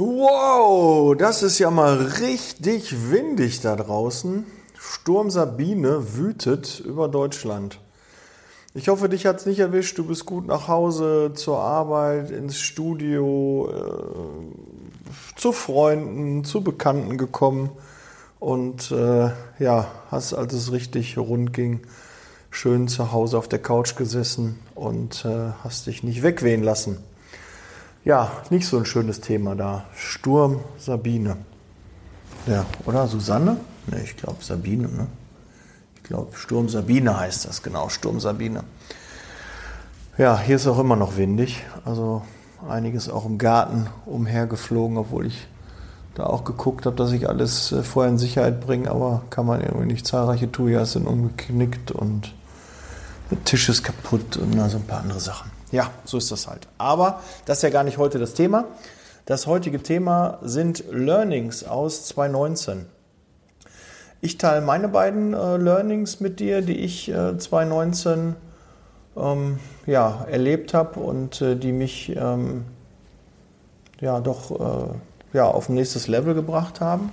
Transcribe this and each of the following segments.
Wow, das ist ja mal richtig windig da draußen. Sturm Sabine wütet über Deutschland. Ich hoffe, dich hat es nicht erwischt. Du bist gut nach Hause, zur Arbeit, ins Studio, äh, zu Freunden, zu Bekannten gekommen. Und äh, ja, hast, als es richtig rund ging, schön zu Hause auf der Couch gesessen und äh, hast dich nicht wegwehen lassen. Ja, nicht so ein schönes Thema da. Sturm Sabine. Ja, oder Susanne? Ne, ich glaube Sabine, ne? Ich glaube Sturm Sabine heißt das, genau, Sturm Sabine. Ja, hier ist auch immer noch windig. Also einiges auch im Garten umhergeflogen, obwohl ich da auch geguckt habe, dass ich alles äh, vorher in Sicherheit bringe, aber kann man irgendwie nicht. Zahlreiche Tujas sind umgeknickt und der Tisch ist kaputt und so ein paar andere Sachen. Ja, so ist das halt. Aber das ist ja gar nicht heute das Thema. Das heutige Thema sind Learnings aus 2019. Ich teile meine beiden äh, Learnings mit dir, die ich äh, 2019 ähm, ja, erlebt habe und äh, die mich ähm, ja doch äh, ja, auf ein nächstes Level gebracht haben.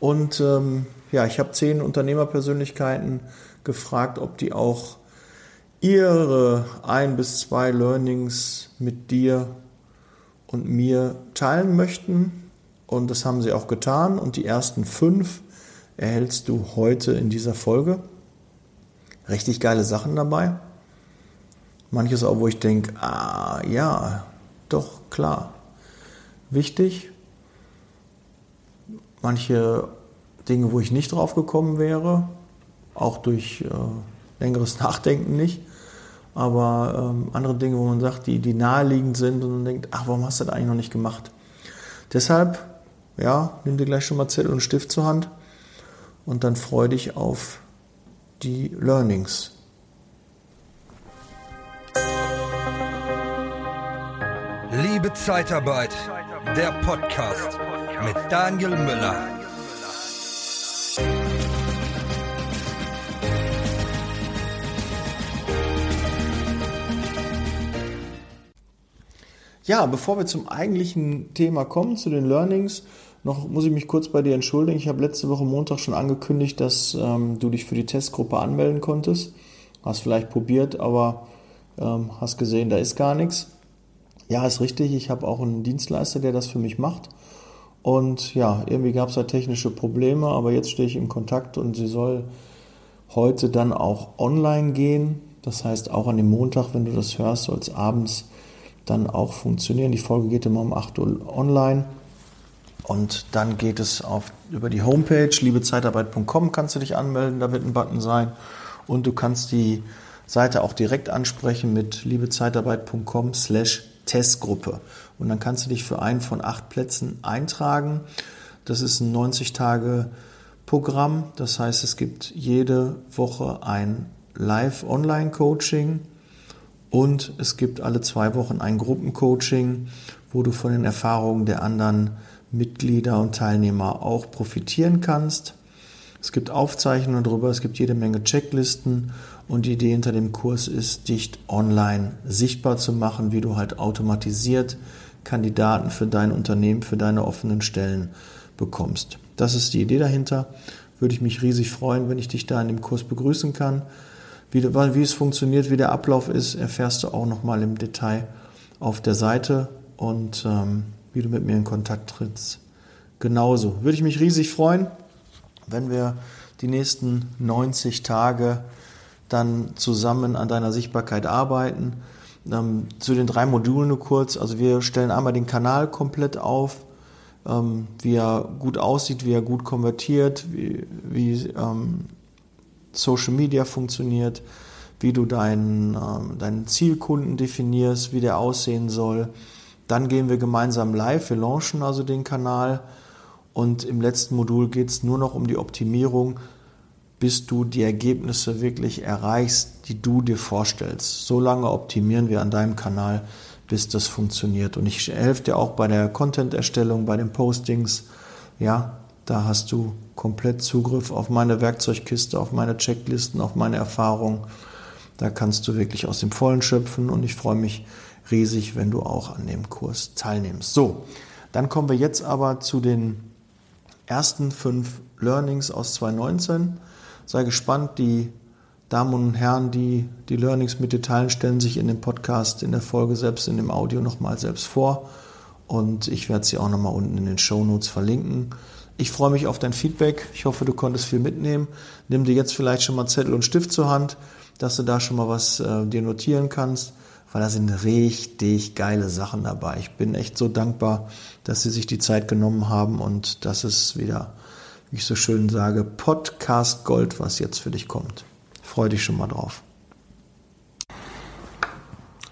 Und ähm, ja, ich habe zehn Unternehmerpersönlichkeiten gefragt, ob die auch ihre ein bis zwei Learnings mit dir und mir teilen möchten. Und das haben sie auch getan. Und die ersten fünf erhältst du heute in dieser Folge. Richtig geile Sachen dabei. Manches auch, wo ich denke, ah ja, doch, klar. Wichtig. Manche Dinge, wo ich nicht drauf gekommen wäre, auch durch äh, längeres Nachdenken nicht aber ähm, andere Dinge, wo man sagt, die, die naheliegend sind und man denkt, ach, warum hast du das eigentlich noch nicht gemacht? Deshalb, ja, nimm dir gleich schon mal Zettel und Stift zur Hand und dann freu dich auf die Learnings. Liebe Zeitarbeit, der Podcast mit Daniel Müller. Ja, bevor wir zum eigentlichen Thema kommen, zu den Learnings, noch muss ich mich kurz bei dir entschuldigen. Ich habe letzte Woche Montag schon angekündigt, dass ähm, du dich für die Testgruppe anmelden konntest. Hast vielleicht probiert, aber ähm, hast gesehen, da ist gar nichts. Ja, ist richtig. Ich habe auch einen Dienstleister, der das für mich macht. Und ja, irgendwie gab es da technische Probleme, aber jetzt stehe ich in Kontakt und sie soll heute dann auch online gehen. Das heißt, auch an dem Montag, wenn du das hörst, soll es abends dann auch funktionieren. Die Folge geht immer um 8 Uhr online. Und dann geht es auf, über die Homepage liebezeitarbeit.com kannst du dich anmelden, da wird ein Button sein. Und du kannst die Seite auch direkt ansprechen mit liebezeitarbeit.com slash Testgruppe. Und dann kannst du dich für einen von acht Plätzen eintragen. Das ist ein 90-Tage-Programm. Das heißt, es gibt jede Woche ein Live-Online-Coaching und es gibt alle zwei Wochen ein Gruppencoaching, wo du von den Erfahrungen der anderen Mitglieder und Teilnehmer auch profitieren kannst. Es gibt Aufzeichnungen darüber, es gibt jede Menge Checklisten und die Idee hinter dem Kurs ist, dich online sichtbar zu machen, wie du halt automatisiert Kandidaten für dein Unternehmen, für deine offenen Stellen bekommst. Das ist die Idee dahinter. Würde ich mich riesig freuen, wenn ich dich da in dem Kurs begrüßen kann. Wie, wie es funktioniert, wie der Ablauf ist, erfährst du auch nochmal im Detail auf der Seite und ähm, wie du mit mir in Kontakt trittst. Genauso. Würde ich mich riesig freuen, wenn wir die nächsten 90 Tage dann zusammen an deiner Sichtbarkeit arbeiten. Ähm, zu den drei Modulen nur kurz. Also wir stellen einmal den Kanal komplett auf, ähm, wie er gut aussieht, wie er gut konvertiert, wie, wie ähm, Social Media funktioniert, wie du deinen, äh, deinen Zielkunden definierst, wie der aussehen soll. Dann gehen wir gemeinsam live, wir launchen also den Kanal und im letzten Modul geht es nur noch um die Optimierung, bis du die Ergebnisse wirklich erreichst, die du dir vorstellst. So lange optimieren wir an deinem Kanal, bis das funktioniert. Und ich helfe dir auch bei der Content-Erstellung, bei den Postings. Ja, da hast du komplett Zugriff auf meine Werkzeugkiste, auf meine Checklisten, auf meine Erfahrungen. Da kannst du wirklich aus dem Vollen schöpfen und ich freue mich riesig, wenn du auch an dem Kurs teilnimmst. So, Dann kommen wir jetzt aber zu den ersten fünf Learnings aus 2019. Sei gespannt, die Damen und Herren, die die Learnings mit dir teilen, stellen sich in dem Podcast, in der Folge selbst, in dem Audio nochmal selbst vor. Und ich werde sie auch nochmal unten in den Show Notes verlinken. Ich freue mich auf dein Feedback. Ich hoffe, du konntest viel mitnehmen. Nimm dir jetzt vielleicht schon mal Zettel und Stift zur Hand, dass du da schon mal was äh, dir notieren kannst, weil da sind richtig geile Sachen dabei. Ich bin echt so dankbar, dass sie sich die Zeit genommen haben und das ist wieder, wie ich so schön sage, Podcast Gold, was jetzt für dich kommt. Freue dich schon mal drauf.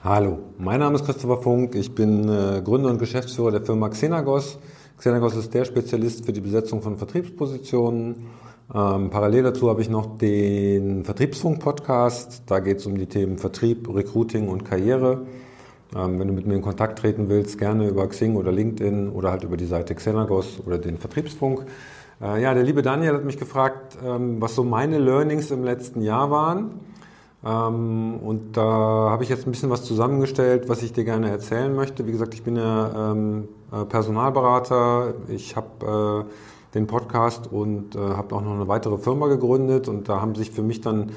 Hallo, mein Name ist Christopher Funk. Ich bin äh, Gründer und Geschäftsführer der Firma Xenagos. Xenagos ist der Spezialist für die Besetzung von Vertriebspositionen. Ähm, parallel dazu habe ich noch den Vertriebsfunk-Podcast. Da geht es um die Themen Vertrieb, Recruiting und Karriere. Ähm, wenn du mit mir in Kontakt treten willst, gerne über Xing oder LinkedIn oder halt über die Seite Xenagos oder den Vertriebsfunk. Äh, ja, der liebe Daniel hat mich gefragt, ähm, was so meine Learnings im letzten Jahr waren. Ähm, und da habe ich jetzt ein bisschen was zusammengestellt, was ich dir gerne erzählen möchte. Wie gesagt, ich bin ja ähm, äh, Personalberater. Ich habe äh, den Podcast und habe auch noch eine weitere Firma gegründet. Und da haben sich für mich dann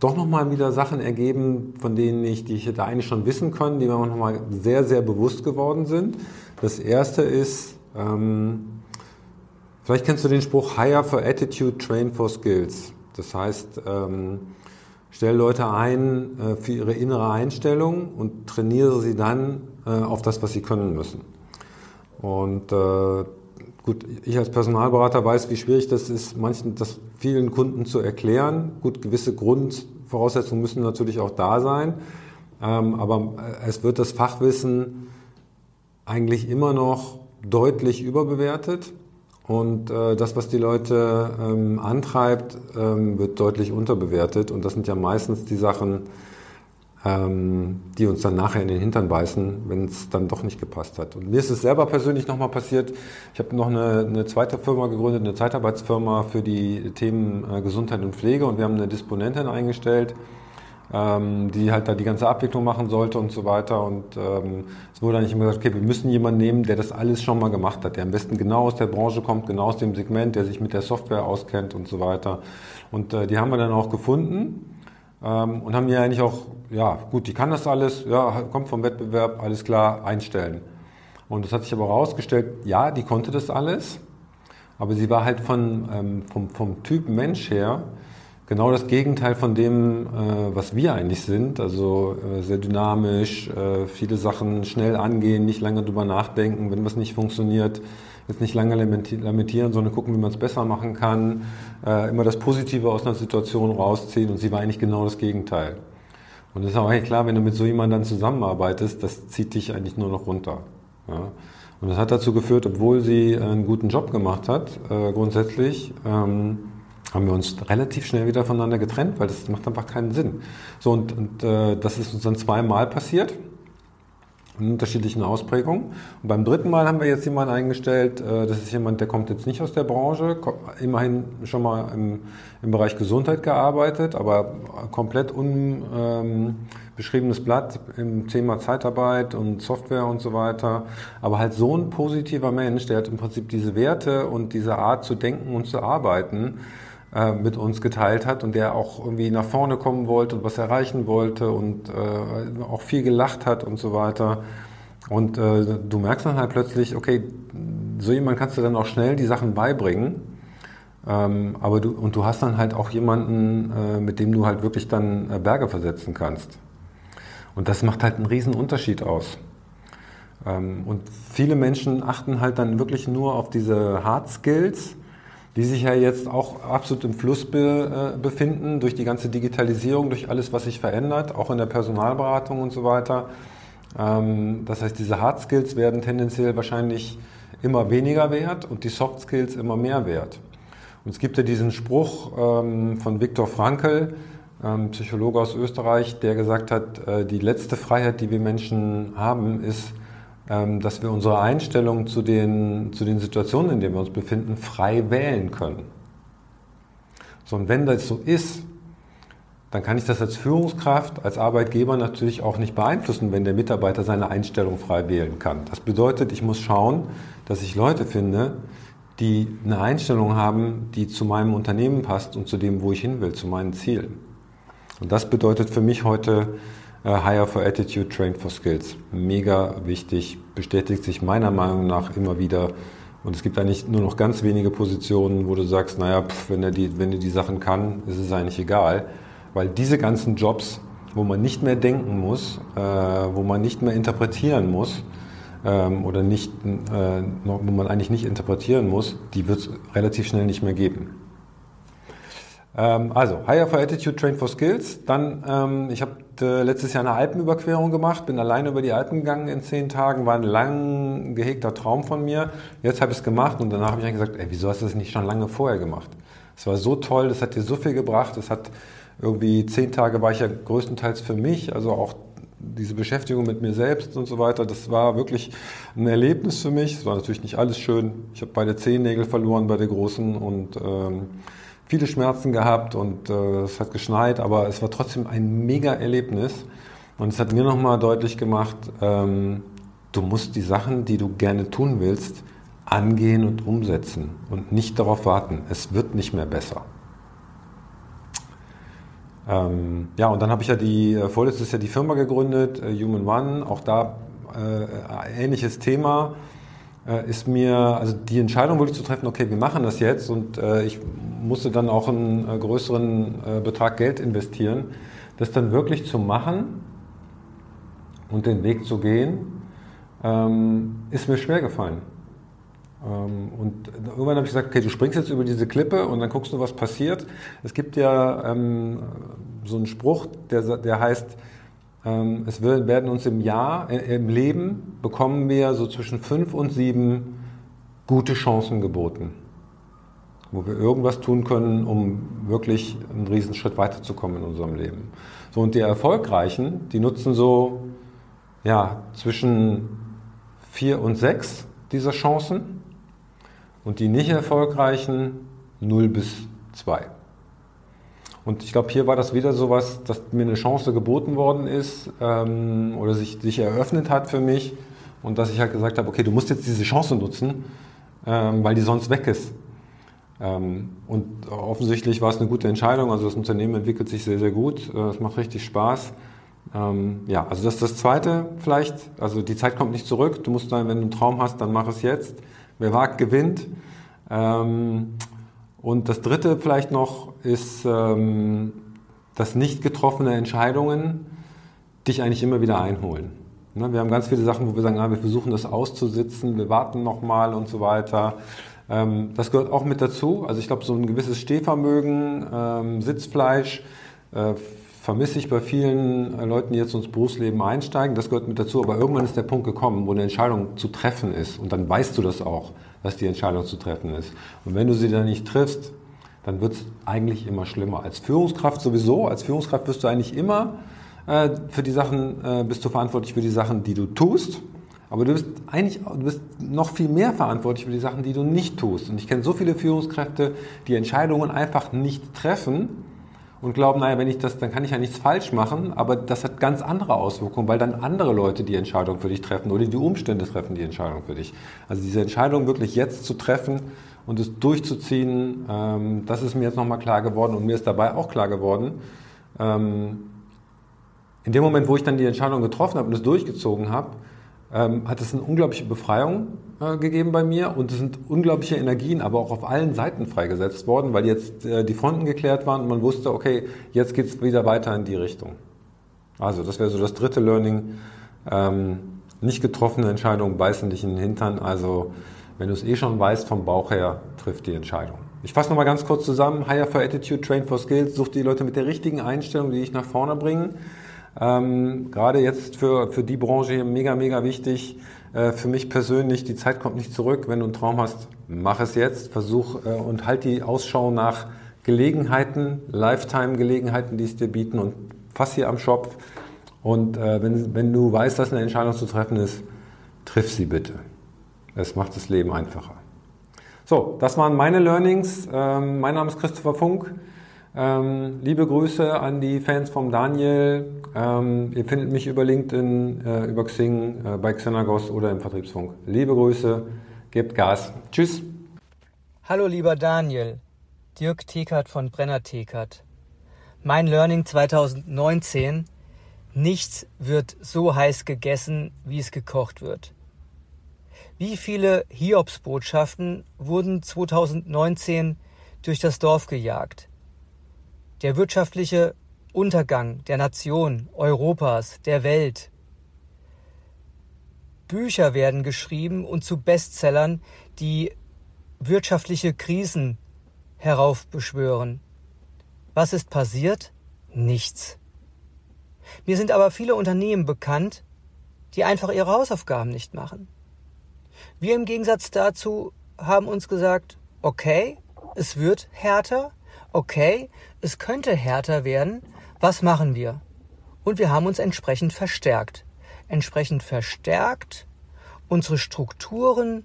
doch nochmal wieder Sachen ergeben, von denen ich, die ich hätte eigentlich schon wissen können, die mir auch nochmal sehr, sehr bewusst geworden sind. Das erste ist, ähm, Vielleicht kennst du den Spruch Hire for Attitude, Train for Skills. Das heißt, ähm, stell Leute ein äh, für ihre innere Einstellung und trainiere sie dann äh, auf das, was sie können müssen. Und äh, gut, ich als Personalberater weiß, wie schwierig das ist, manchen, das vielen Kunden zu erklären. Gut, gewisse Grundvoraussetzungen müssen natürlich auch da sein, ähm, aber äh, es wird das Fachwissen eigentlich immer noch deutlich überbewertet. Und äh, das, was die Leute ähm, antreibt, ähm, wird deutlich unterbewertet. Und das sind ja meistens die Sachen, ähm, die uns dann nachher in den Hintern beißen, wenn es dann doch nicht gepasst hat. Und mir ist es selber persönlich nochmal passiert. Ich habe noch eine, eine zweite Firma gegründet, eine Zeitarbeitsfirma für die Themen äh, Gesundheit und Pflege. Und wir haben eine Disponentin eingestellt ähm, die halt da die ganze Abwicklung machen sollte und so weiter. Und ähm, es wurde dann immer gesagt, okay, wir müssen jemanden nehmen, der das alles schon mal gemacht hat, der am besten genau aus der Branche kommt, genau aus dem Segment, der sich mit der Software auskennt und so weiter. Und äh, die haben wir dann auch gefunden ähm, und haben ja eigentlich auch, ja gut, die kann das alles, ja, kommt vom Wettbewerb, alles klar, einstellen. Und das hat sich aber herausgestellt, ja, die konnte das alles, aber sie war halt von, ähm, vom, vom Typ Mensch her, genau das Gegenteil von dem, äh, was wir eigentlich sind. Also äh, sehr dynamisch, äh, viele Sachen schnell angehen, nicht lange drüber nachdenken, wenn was nicht funktioniert. Jetzt nicht lange lamentieren, sondern gucken, wie man es besser machen kann. Äh, immer das Positive aus einer Situation rausziehen und sie war eigentlich genau das Gegenteil. Und es ist auch eigentlich klar, wenn du mit so jemandem dann zusammenarbeitest, das zieht dich eigentlich nur noch runter. Ja. Und das hat dazu geführt, obwohl sie einen guten Job gemacht hat, äh, grundsätzlich, ähm, haben wir uns relativ schnell wieder voneinander getrennt, weil das macht einfach keinen Sinn. So, und, und äh, das ist uns dann zweimal passiert, in unterschiedlichen Ausprägungen. Und beim dritten Mal haben wir jetzt jemanden eingestellt, äh, das ist jemand, der kommt jetzt nicht aus der Branche, immerhin schon mal im, im Bereich Gesundheit gearbeitet, aber komplett unbeschriebenes ähm, Blatt im Thema Zeitarbeit und Software und so weiter. Aber halt so ein positiver Mensch, der hat im Prinzip diese Werte und diese Art zu denken und zu arbeiten, äh, mit uns geteilt hat und der auch irgendwie nach vorne kommen wollte und was erreichen wollte und äh, auch viel gelacht hat und so weiter. Und äh, du merkst dann halt plötzlich, okay, so jemand kannst du dann auch schnell die Sachen beibringen. Ähm, aber du, und du hast dann halt auch jemanden, äh, mit dem du halt wirklich dann äh, Berge versetzen kannst. Und das macht halt einen riesen Unterschied aus. Ähm, und viele Menschen achten halt dann wirklich nur auf diese Hard Skills die sich ja jetzt auch absolut im Fluss be, äh, befinden durch die ganze Digitalisierung, durch alles, was sich verändert, auch in der Personalberatung und so weiter. Ähm, das heißt, diese Hard Skills werden tendenziell wahrscheinlich immer weniger wert und die Soft Skills immer mehr wert. Und es gibt ja diesen Spruch ähm, von Viktor Frankl, ähm, Psychologe aus Österreich, der gesagt hat, äh, die letzte Freiheit, die wir Menschen haben, ist, dass wir unsere Einstellung zu den, zu den Situationen, in denen wir uns befinden, frei wählen können. So, und wenn das so ist, dann kann ich das als Führungskraft, als Arbeitgeber natürlich auch nicht beeinflussen, wenn der Mitarbeiter seine Einstellung frei wählen kann. Das bedeutet, ich muss schauen, dass ich Leute finde, die eine Einstellung haben, die zu meinem Unternehmen passt und zu dem, wo ich hin will, zu meinen Zielen. Und das bedeutet für mich heute Hire for Attitude, Train for Skills. Mega wichtig, bestätigt sich meiner Meinung nach immer wieder. Und es gibt eigentlich nur noch ganz wenige Positionen, wo du sagst, naja, pff, wenn er die, wenn er die Sachen kann, ist es eigentlich egal. Weil diese ganzen Jobs, wo man nicht mehr denken muss, äh, wo man nicht mehr interpretieren muss, ähm, oder nicht, äh, wo man eigentlich nicht interpretieren muss, die wird es relativ schnell nicht mehr geben. Ähm, also, Hire for Attitude, Train for Skills. Dann, ähm, ich habe äh, letztes Jahr eine Alpenüberquerung gemacht, bin alleine über die Alpen gegangen in zehn Tagen, war ein lang gehegter Traum von mir. Jetzt habe ich es gemacht und danach habe ich gesagt, ey, wieso hast du das nicht schon lange vorher gemacht? Es war so toll, das hat dir so viel gebracht, es hat irgendwie zehn Tage war ich ja größtenteils für mich, also auch diese Beschäftigung mit mir selbst und so weiter, das war wirklich ein Erlebnis für mich. Es war natürlich nicht alles schön. Ich habe beide Zehennägel verloren bei der großen und ähm, viele Schmerzen gehabt und äh, es hat geschneit, aber es war trotzdem ein mega Erlebnis. Und es hat mir nochmal deutlich gemacht, ähm, du musst die Sachen, die du gerne tun willst, angehen und umsetzen und nicht darauf warten. Es wird nicht mehr besser. Ähm, ja, und dann habe ich ja die, äh, vorletztes Jahr die Firma gegründet, äh, Human One, auch da äh, ähnliches Thema äh, ist mir, also die Entscheidung wirklich zu treffen, okay, wir machen das jetzt und äh, ich musste dann auch einen äh, größeren Betrag Geld investieren, das dann wirklich zu machen und den Weg zu gehen, ähm, ist mir schwer gefallen. Ähm, und irgendwann habe ich gesagt, okay, du springst jetzt über diese Klippe und dann guckst du, was passiert. Es gibt ja ähm, so einen Spruch, der, der heißt, es werden uns im Jahr, äh, im Leben bekommen wir so zwischen fünf und sieben gute Chancen geboten, wo wir irgendwas tun können, um wirklich einen Riesenschritt weiterzukommen in unserem Leben. So, und die Erfolgreichen, die nutzen so, ja, zwischen vier und sechs dieser Chancen und die nicht erfolgreichen 0 bis 2. Und ich glaube, hier war das wieder so was, dass mir eine Chance geboten worden ist ähm, oder sich, sich eröffnet hat für mich und dass ich halt gesagt habe, okay, du musst jetzt diese Chance nutzen, ähm, weil die sonst weg ist. Ähm, und offensichtlich war es eine gute Entscheidung. Also das Unternehmen entwickelt sich sehr, sehr gut. Äh, es macht richtig Spaß. Ähm, ja, also das ist das Zweite vielleicht. Also die Zeit kommt nicht zurück. Du musst dann, wenn du einen Traum hast, dann mach es jetzt. Wer wagt, gewinnt. Ähm, und das Dritte vielleicht noch ist, ähm, dass nicht getroffene Entscheidungen dich eigentlich immer wieder einholen. Ne, wir haben ganz viele Sachen, wo wir sagen, ah, wir versuchen das auszusitzen, wir warten nochmal und so weiter. Ähm, das gehört auch mit dazu. Also ich glaube, so ein gewisses Stehvermögen, Sitzfleisch, äh, vermisse ich bei vielen äh, Leuten, die jetzt ins Berufsleben einsteigen. Das gehört mit dazu. Aber irgendwann ist der Punkt gekommen, wo eine Entscheidung zu treffen ist. Und dann weißt du das auch, dass die Entscheidung zu treffen ist. Und wenn du sie dann nicht triffst, dann wird es eigentlich immer schlimmer. Als Führungskraft sowieso. Als Führungskraft wirst du eigentlich immer äh, für die Sachen, äh, bist du verantwortlich für die Sachen, die du tust. Aber du bist eigentlich, du bist noch viel mehr verantwortlich für die Sachen, die du nicht tust. Und ich kenne so viele Führungskräfte, die Entscheidungen einfach nicht treffen, und glauben, naja, wenn ich das, dann kann ich ja nichts falsch machen, aber das hat ganz andere Auswirkungen, weil dann andere Leute die Entscheidung für dich treffen oder die Umstände treffen die Entscheidung für dich. Also diese Entscheidung wirklich jetzt zu treffen und es durchzuziehen, ähm, das ist mir jetzt nochmal klar geworden und mir ist dabei auch klar geworden, ähm, in dem Moment, wo ich dann die Entscheidung getroffen habe und es durchgezogen habe, ähm, hat es eine unglaubliche Befreiung äh, gegeben bei mir und es sind unglaubliche Energien, aber auch auf allen Seiten freigesetzt worden, weil jetzt äh, die Fronten geklärt waren und man wusste, okay, jetzt geht es wieder weiter in die Richtung. Also das wäre so das dritte Learning. Ähm, nicht getroffene Entscheidungen beißen dich in den Hintern. Also wenn du es eh schon weißt, vom Bauch her trifft die Entscheidung. Ich fasse nochmal ganz kurz zusammen. Hire for Attitude, Train for Skills. Such die Leute mit der richtigen Einstellung, die dich nach vorne bringen. Ähm, gerade jetzt für, für die Branche mega, mega wichtig. Äh, für mich persönlich, die Zeit kommt nicht zurück. Wenn du einen Traum hast, mach es jetzt. Versuch äh, und halt die Ausschau nach Gelegenheiten, Lifetime-Gelegenheiten, die es dir bieten und fass hier am Schopf. Und äh, wenn, wenn du weißt, dass eine Entscheidung zu treffen ist, triff sie bitte. Es macht das Leben einfacher. So, das waren meine Learnings. Ähm, mein Name ist Christopher Funk. Ähm, liebe Grüße an die Fans vom Daniel. Ähm, ihr findet mich über LinkedIn, äh, über Xing, äh, bei Xenagos oder im Vertriebsfunk. Liebe Grüße, gebt Gas. Tschüss. Hallo lieber Daniel, Dirk Tekert von Brenner Tekert. Mein Learning 2019, nichts wird so heiß gegessen, wie es gekocht wird. Wie viele Hiobsbotschaften wurden 2019 durch das Dorf gejagt? Der wirtschaftliche Untergang der Nation, Europas, der Welt. Bücher werden geschrieben und zu Bestsellern, die wirtschaftliche Krisen heraufbeschwören. Was ist passiert? Nichts. Mir sind aber viele Unternehmen bekannt, die einfach ihre Hausaufgaben nicht machen. Wir im Gegensatz dazu haben uns gesagt, okay, es wird härter, okay, es könnte härter werden, was machen wir? Und wir haben uns entsprechend verstärkt. Entsprechend verstärkt, unsere Strukturen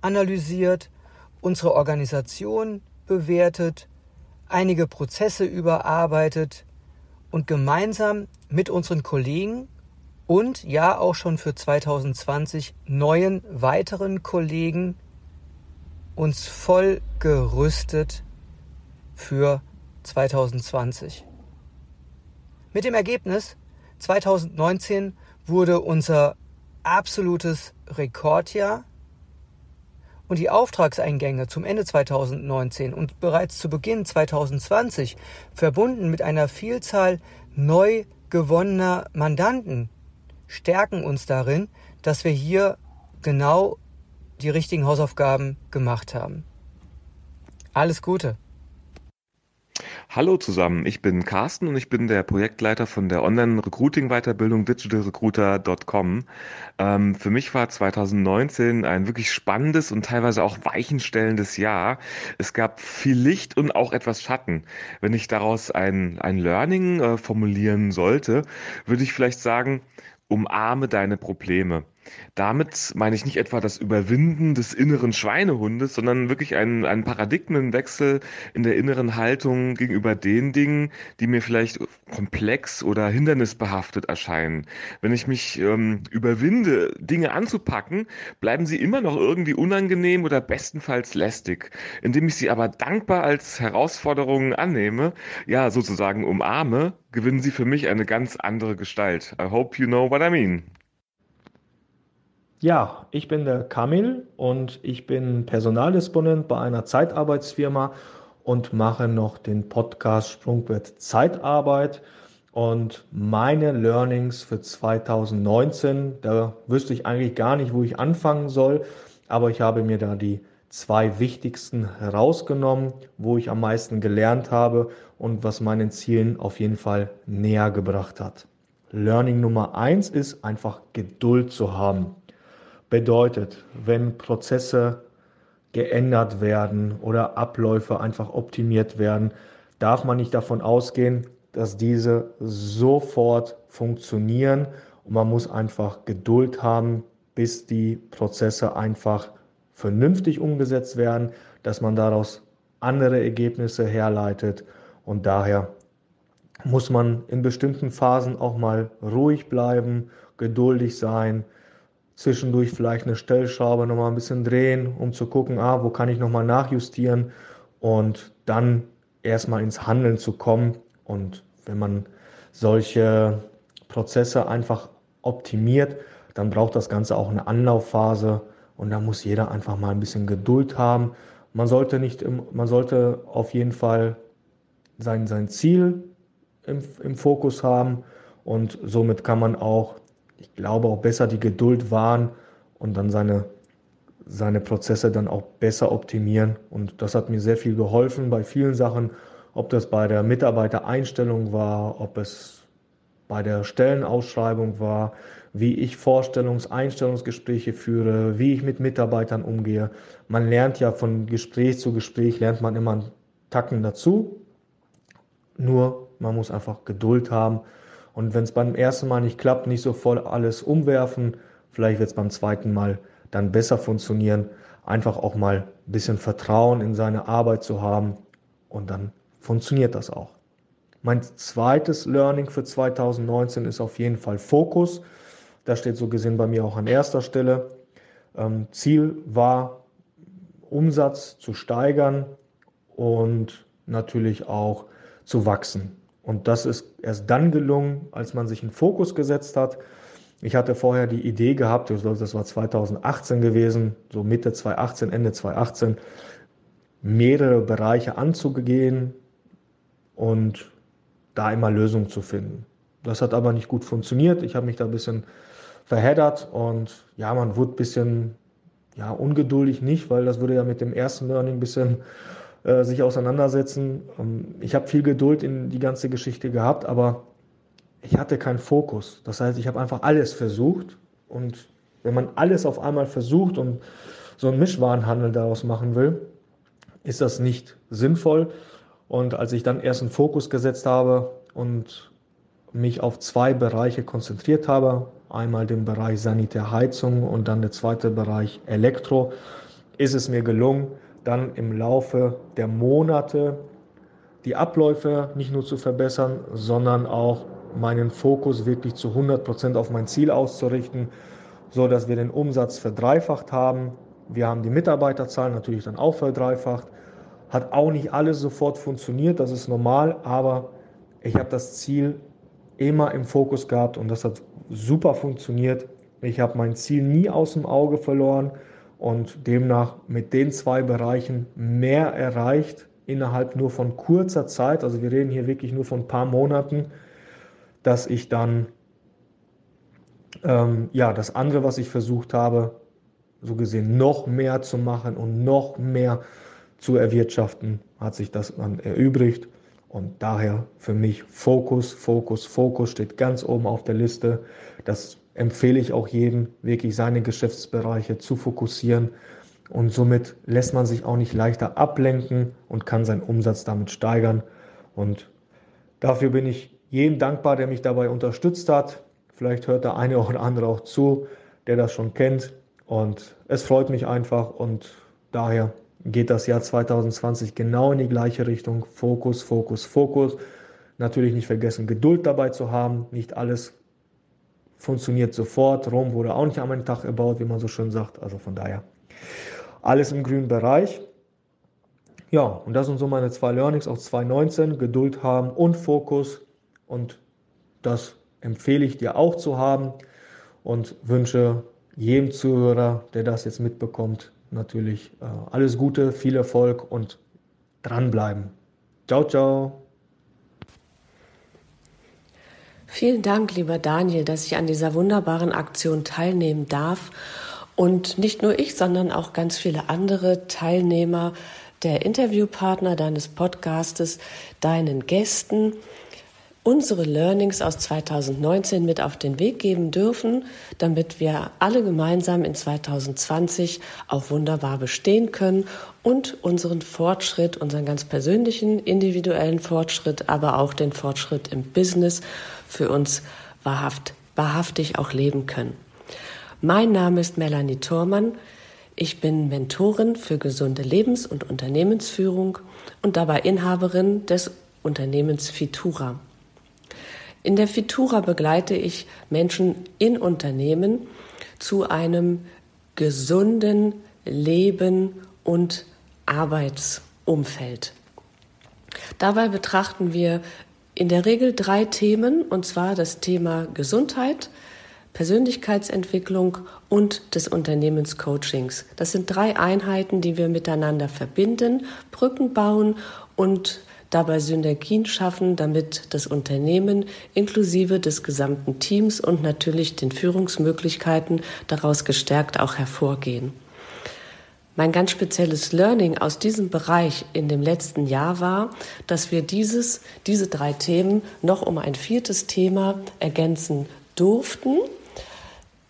analysiert, unsere Organisation bewertet, einige Prozesse überarbeitet und gemeinsam mit unseren Kollegen und ja auch schon für 2020 neuen weiteren Kollegen uns voll gerüstet für 2020. Mit dem Ergebnis 2019 wurde unser absolutes Rekordjahr und die Auftragseingänge zum Ende 2019 und bereits zu Beginn 2020 verbunden mit einer Vielzahl neu gewonnener Mandanten stärken uns darin, dass wir hier genau die richtigen Hausaufgaben gemacht haben. Alles Gute! Hallo zusammen, ich bin Carsten und ich bin der Projektleiter von der Online-Recruiting-Weiterbildung digitalrecruiter.com. Ähm, für mich war 2019 ein wirklich spannendes und teilweise auch weichenstellendes Jahr. Es gab viel Licht und auch etwas Schatten. Wenn ich daraus ein, ein Learning äh, formulieren sollte, würde ich vielleicht sagen, umarme deine Probleme. Damit meine ich nicht etwa das Überwinden des inneren Schweinehundes, sondern wirklich einen, einen Paradigmenwechsel in der inneren Haltung gegenüber den Dingen, die mir vielleicht komplex oder hindernisbehaftet erscheinen. Wenn ich mich ähm, überwinde, Dinge anzupacken, bleiben sie immer noch irgendwie unangenehm oder bestenfalls lästig. Indem ich sie aber dankbar als Herausforderungen annehme, ja sozusagen umarme, gewinnen sie für mich eine ganz andere Gestalt. I hope you know what I mean. Ja, ich bin der Kamil und ich bin Personaldisponent bei einer Zeitarbeitsfirma und mache noch den Podcast Sprungbrett Zeitarbeit. Und meine Learnings für 2019, da wüsste ich eigentlich gar nicht, wo ich anfangen soll, aber ich habe mir da die zwei wichtigsten herausgenommen, wo ich am meisten gelernt habe und was meinen Zielen auf jeden Fall näher gebracht hat. Learning Nummer eins ist einfach Geduld zu haben. Bedeutet, wenn Prozesse geändert werden oder Abläufe einfach optimiert werden, darf man nicht davon ausgehen, dass diese sofort funktionieren und man muss einfach Geduld haben, bis die Prozesse einfach vernünftig umgesetzt werden, dass man daraus andere Ergebnisse herleitet. Und daher muss man in bestimmten Phasen auch mal ruhig bleiben, geduldig sein, zwischendurch vielleicht eine Stellschraube nochmal ein bisschen drehen, um zu gucken, ah, wo kann ich nochmal nachjustieren und dann erstmal ins Handeln zu kommen. Und wenn man solche Prozesse einfach optimiert, dann braucht das Ganze auch eine Anlaufphase und da muss jeder einfach mal ein bisschen Geduld haben. Man sollte nicht, man sollte auf jeden Fall sein, sein Ziel im, im Fokus haben und somit kann man auch ich glaube, auch besser die Geduld wahren und dann seine, seine Prozesse dann auch besser optimieren. Und das hat mir sehr viel geholfen bei vielen Sachen, ob das bei der Mitarbeitereinstellung war, ob es bei der Stellenausschreibung war, wie ich Vorstellungs-, Einstellungsgespräche führe, wie ich mit Mitarbeitern umgehe. Man lernt ja von Gespräch zu Gespräch, lernt man immer einen Tacken dazu. Nur man muss einfach Geduld haben und wenn es beim ersten Mal nicht klappt, nicht so voll alles umwerfen. Vielleicht wird es beim zweiten Mal dann besser funktionieren. Einfach auch mal ein bisschen Vertrauen in seine Arbeit zu haben und dann funktioniert das auch. Mein zweites Learning für 2019 ist auf jeden Fall Fokus. Das steht so gesehen bei mir auch an erster Stelle. Ähm, Ziel war, Umsatz zu steigern und natürlich auch zu wachsen. Und das ist erst dann gelungen, als man sich einen Fokus gesetzt hat. Ich hatte vorher die Idee gehabt, das war 2018 gewesen, so Mitte 2018, Ende 2018, mehrere Bereiche anzugehen und da immer Lösungen zu finden. Das hat aber nicht gut funktioniert. Ich habe mich da ein bisschen verheddert und ja, man wurde ein bisschen ja, ungeduldig nicht, weil das würde ja mit dem ersten Learning ein bisschen äh, sich auseinandersetzen. Ähm, ich habe viel Geduld in die ganze Geschichte gehabt, aber ich hatte keinen Fokus. Das heißt, ich habe einfach alles versucht und wenn man alles auf einmal versucht und so einen Mischwarenhandel daraus machen will, ist das nicht sinnvoll. Und als ich dann erst einen Fokus gesetzt habe und mich auf zwei Bereiche konzentriert habe, einmal den Bereich Sanitärheizung und dann der zweite Bereich Elektro, ist es mir gelungen, dann im Laufe der Monate die Abläufe nicht nur zu verbessern, sondern auch meinen Fokus wirklich zu 100 Prozent auf mein Ziel auszurichten, so dass wir den Umsatz verdreifacht haben. Wir haben die Mitarbeiterzahl natürlich dann auch verdreifacht hat auch nicht alles sofort funktioniert, das ist normal, aber ich habe das Ziel immer im Fokus gehabt und das hat super funktioniert. Ich habe mein Ziel nie aus dem Auge verloren und demnach mit den zwei Bereichen mehr erreicht innerhalb nur von kurzer Zeit. Also wir reden hier wirklich nur von ein paar Monaten, dass ich dann ähm, ja das andere, was ich versucht habe, so gesehen noch mehr zu machen und noch mehr zu erwirtschaften, hat sich das dann erübrigt. Und daher für mich Fokus, Fokus, Fokus steht ganz oben auf der Liste. Das empfehle ich auch jedem, wirklich seine Geschäftsbereiche zu fokussieren. Und somit lässt man sich auch nicht leichter ablenken und kann seinen Umsatz damit steigern. Und dafür bin ich jedem dankbar, der mich dabei unterstützt hat. Vielleicht hört der eine oder andere auch zu, der das schon kennt. Und es freut mich einfach und daher geht das Jahr 2020 genau in die gleiche Richtung. Fokus, Fokus, Fokus. Natürlich nicht vergessen, Geduld dabei zu haben. Nicht alles funktioniert sofort. Rom wurde auch nicht am einen Tag erbaut, wie man so schön sagt. Also von daher alles im grünen Bereich. Ja, und das sind so meine zwei Learnings auf 2019. Geduld haben und Fokus. Und das empfehle ich dir auch zu haben und wünsche jedem Zuhörer, der das jetzt mitbekommt, natürlich äh, alles Gute, viel Erfolg und dranbleiben. Ciao, ciao. Vielen Dank, lieber Daniel, dass ich an dieser wunderbaren Aktion teilnehmen darf. Und nicht nur ich, sondern auch ganz viele andere Teilnehmer, der Interviewpartner deines Podcastes, deinen Gästen unsere Learnings aus 2019 mit auf den Weg geben dürfen, damit wir alle gemeinsam in 2020 auch wunderbar bestehen können und unseren Fortschritt, unseren ganz persönlichen, individuellen Fortschritt, aber auch den Fortschritt im Business für uns wahrhaft, wahrhaftig auch leben können. Mein Name ist Melanie Thormann. Ich bin Mentorin für gesunde Lebens- und Unternehmensführung und dabei Inhaberin des Unternehmens Fitura. In der Fitura begleite ich Menschen in Unternehmen zu einem gesunden Leben und Arbeitsumfeld. Dabei betrachten wir in der Regel drei Themen, und zwar das Thema Gesundheit, Persönlichkeitsentwicklung und des Unternehmenscoachings. Das sind drei Einheiten, die wir miteinander verbinden, Brücken bauen und dabei Synergien schaffen, damit das Unternehmen inklusive des gesamten Teams und natürlich den Führungsmöglichkeiten daraus gestärkt auch hervorgehen. Mein ganz spezielles Learning aus diesem Bereich in dem letzten Jahr war, dass wir dieses, diese drei Themen noch um ein viertes Thema ergänzen durften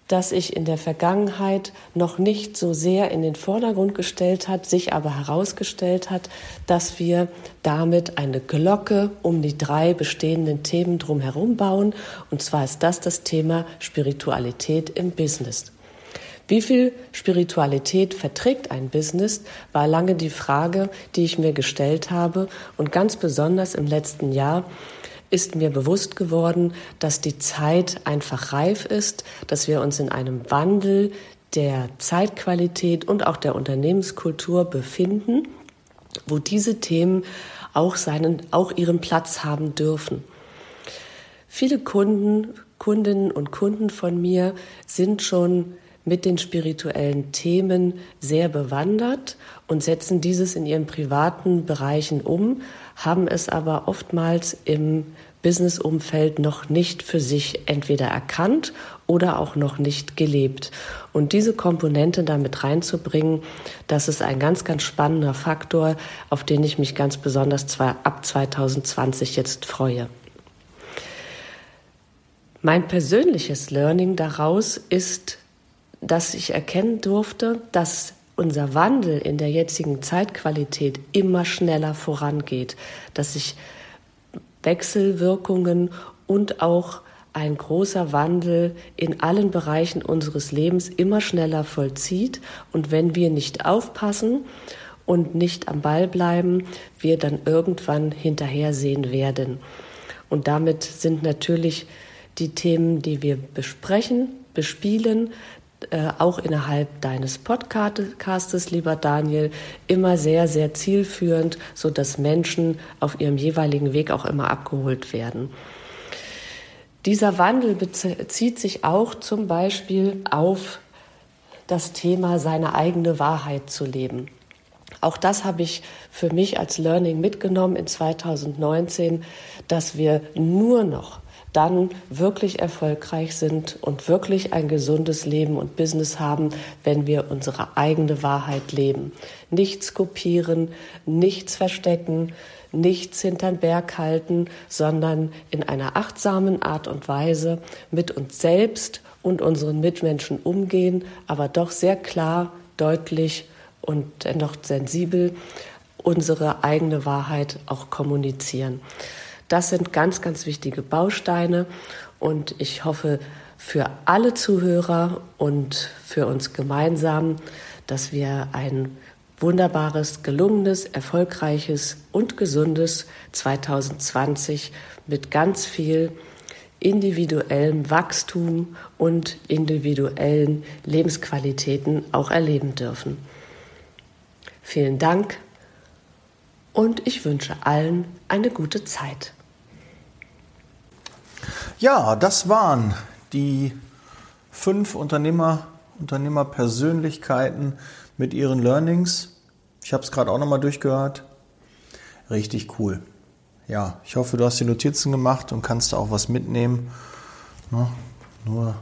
das sich in der Vergangenheit noch nicht so sehr in den Vordergrund gestellt hat, sich aber herausgestellt hat, dass wir damit eine Glocke um die drei bestehenden Themen drumherum bauen. Und zwar ist das das Thema Spiritualität im Business. Wie viel Spiritualität verträgt ein Business, war lange die Frage, die ich mir gestellt habe. Und ganz besonders im letzten Jahr ist mir bewusst geworden, dass die Zeit einfach reif ist, dass wir uns in einem Wandel der Zeitqualität und auch der Unternehmenskultur befinden, wo diese Themen auch seinen, auch ihren Platz haben dürfen. Viele Kunden, Kundinnen und Kunden von mir sind schon mit den spirituellen Themen sehr bewandert und setzen dieses in ihren privaten Bereichen um, haben es aber oftmals im Businessumfeld noch nicht für sich entweder erkannt oder auch noch nicht gelebt. Und diese Komponente damit reinzubringen, das ist ein ganz, ganz spannender Faktor, auf den ich mich ganz besonders ab 2020 jetzt freue. Mein persönliches Learning daraus ist, dass ich erkennen durfte, dass unser Wandel in der jetzigen Zeitqualität immer schneller vorangeht, dass sich Wechselwirkungen und auch ein großer Wandel in allen Bereichen unseres Lebens immer schneller vollzieht. Und wenn wir nicht aufpassen und nicht am Ball bleiben, wir dann irgendwann hinterhersehen werden. Und damit sind natürlich die Themen, die wir besprechen, bespielen, äh, auch innerhalb deines Podcastes, lieber Daniel, immer sehr, sehr zielführend, so dass Menschen auf ihrem jeweiligen Weg auch immer abgeholt werden. Dieser Wandel bezieht sich auch zum Beispiel auf das Thema, seine eigene Wahrheit zu leben. Auch das habe ich für mich als Learning mitgenommen in 2019, dass wir nur noch dann wirklich erfolgreich sind und wirklich ein gesundes Leben und Business haben, wenn wir unsere eigene Wahrheit leben. Nichts kopieren, nichts verstecken, nichts hinterm Berg halten, sondern in einer achtsamen Art und Weise mit uns selbst und unseren Mitmenschen umgehen, aber doch sehr klar, deutlich und dennoch sensibel unsere eigene Wahrheit auch kommunizieren. Das sind ganz, ganz wichtige Bausteine und ich hoffe für alle Zuhörer und für uns gemeinsam, dass wir ein wunderbares, gelungenes, erfolgreiches und gesundes 2020 mit ganz viel individuellem Wachstum und individuellen Lebensqualitäten auch erleben dürfen. Vielen Dank und ich wünsche allen eine gute Zeit. Ja, das waren die fünf Unternehmer, Unternehmerpersönlichkeiten mit ihren Learnings. Ich habe es gerade auch nochmal durchgehört. Richtig cool. Ja, ich hoffe, du hast die Notizen gemacht und kannst da auch was mitnehmen. Ne? Nur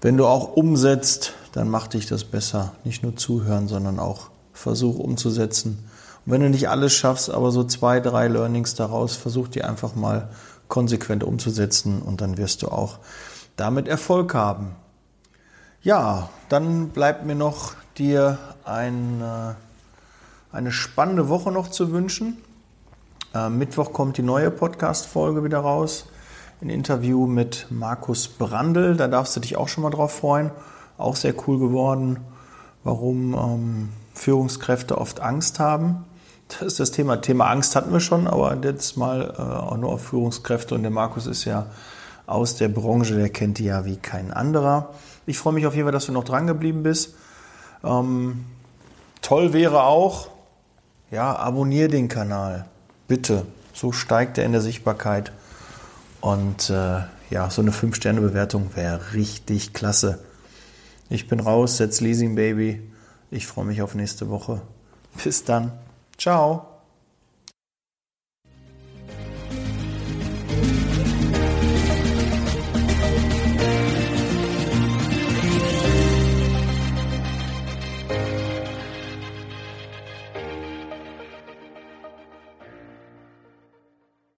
wenn du auch umsetzt, dann macht dich das besser. Nicht nur zuhören, sondern auch versuch umzusetzen. Und wenn du nicht alles schaffst, aber so zwei, drei Learnings daraus, versuch die einfach mal konsequent umzusetzen und dann wirst du auch damit Erfolg haben. Ja, dann bleibt mir noch dir ein, eine spannende Woche noch zu wünschen. Am Mittwoch kommt die neue Podcast-Folge wieder raus. Ein Interview mit Markus Brandl. Da darfst du dich auch schon mal drauf freuen. Auch sehr cool geworden, warum ähm, Führungskräfte oft Angst haben. Das ist das Thema. Thema Angst hatten wir schon, aber jetzt mal äh, auch nur auf Führungskräfte. Und der Markus ist ja aus der Branche, der kennt die ja wie kein anderer. Ich freue mich auf jeden Fall, dass du noch dran geblieben bist. Ähm, toll wäre auch, ja, abonniere den Kanal. Bitte. So steigt er in der Sichtbarkeit. Und äh, ja, so eine 5-Sterne-Bewertung wäre richtig klasse. Ich bin raus, setz Leasing Baby. Ich freue mich auf nächste Woche. Bis dann. Ciao.